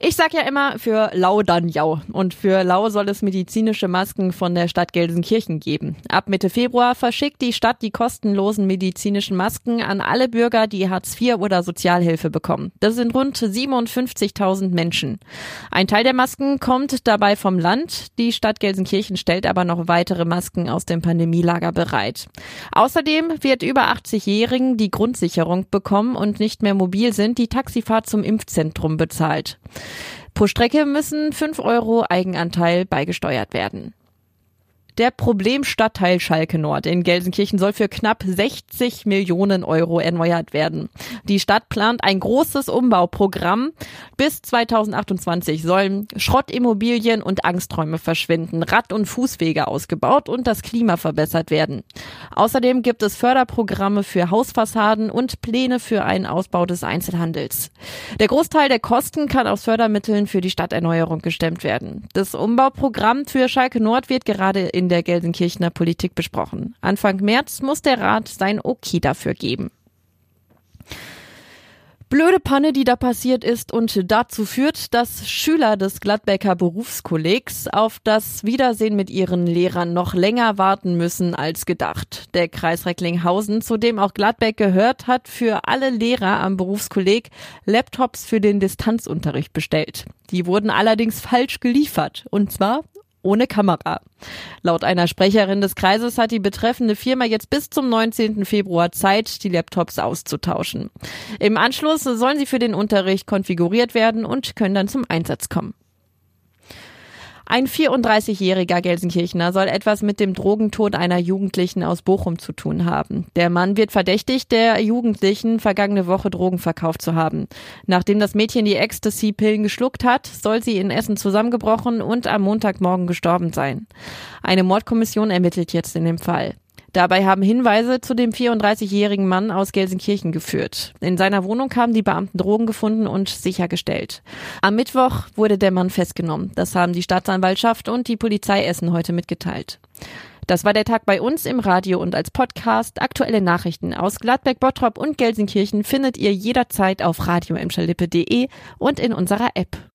Ich sag ja immer für lau dann jau. Und für lau soll es medizinische Masken von der Stadt Gelsenkirchen geben. Ab Mitte Februar verschickt die Stadt die kostenlosen medizinischen Masken an alle Bürger, die Hartz IV oder Sozialhilfe bekommen. Das sind rund 57.000 Menschen. Ein Teil der Masken kommt dabei vom Land. Die Stadt Gelsenkirchen stellt aber noch weitere Masken aus dem Pandemielager bereit. Außerdem wird über 80-Jährigen, die Grundsicherung bekommen und nicht mehr mobil sind, die Taxifahrt zum Impfzentrum bezahlt. Pro Strecke müssen 5 Euro Eigenanteil beigesteuert werden. Der Problemstadtteil Schalke Nord in Gelsenkirchen soll für knapp 60 Millionen Euro erneuert werden. Die Stadt plant ein großes Umbauprogramm. Bis 2028 sollen Schrottimmobilien und Angsträume verschwinden, Rad- und Fußwege ausgebaut und das Klima verbessert werden. Außerdem gibt es Förderprogramme für Hausfassaden und Pläne für einen Ausbau des Einzelhandels. Der Großteil der Kosten kann aus Fördermitteln für die Stadterneuerung gestemmt werden. Das Umbauprogramm für Schalke Nord wird gerade in in der Gelsenkirchener Politik besprochen. Anfang März muss der Rat sein Okay dafür geben. Blöde Panne, die da passiert ist und dazu führt, dass Schüler des Gladbecker Berufskollegs auf das Wiedersehen mit ihren Lehrern noch länger warten müssen als gedacht. Der Kreis Recklinghausen, zu dem auch Gladbeck gehört, hat für alle Lehrer am Berufskolleg Laptops für den Distanzunterricht bestellt. Die wurden allerdings falsch geliefert. Und zwar ohne Kamera. Laut einer Sprecherin des Kreises hat die betreffende Firma jetzt bis zum 19. Februar Zeit, die Laptops auszutauschen. Im Anschluss sollen sie für den Unterricht konfiguriert werden und können dann zum Einsatz kommen. Ein 34-jähriger Gelsenkirchener soll etwas mit dem Drogentod einer Jugendlichen aus Bochum zu tun haben. Der Mann wird verdächtigt, der Jugendlichen vergangene Woche Drogen verkauft zu haben. Nachdem das Mädchen die Ecstasy-Pillen geschluckt hat, soll sie in Essen zusammengebrochen und am Montagmorgen gestorben sein. Eine Mordkommission ermittelt jetzt in dem Fall. Dabei haben Hinweise zu dem 34-jährigen Mann aus Gelsenkirchen geführt. In seiner Wohnung haben die Beamten Drogen gefunden und sichergestellt. Am Mittwoch wurde der Mann festgenommen. Das haben die Staatsanwaltschaft und die Polizei Essen heute mitgeteilt. Das war der Tag bei uns im Radio und als Podcast. Aktuelle Nachrichten aus Gladbeck, Bottrop und Gelsenkirchen findet ihr jederzeit auf radio und in unserer App.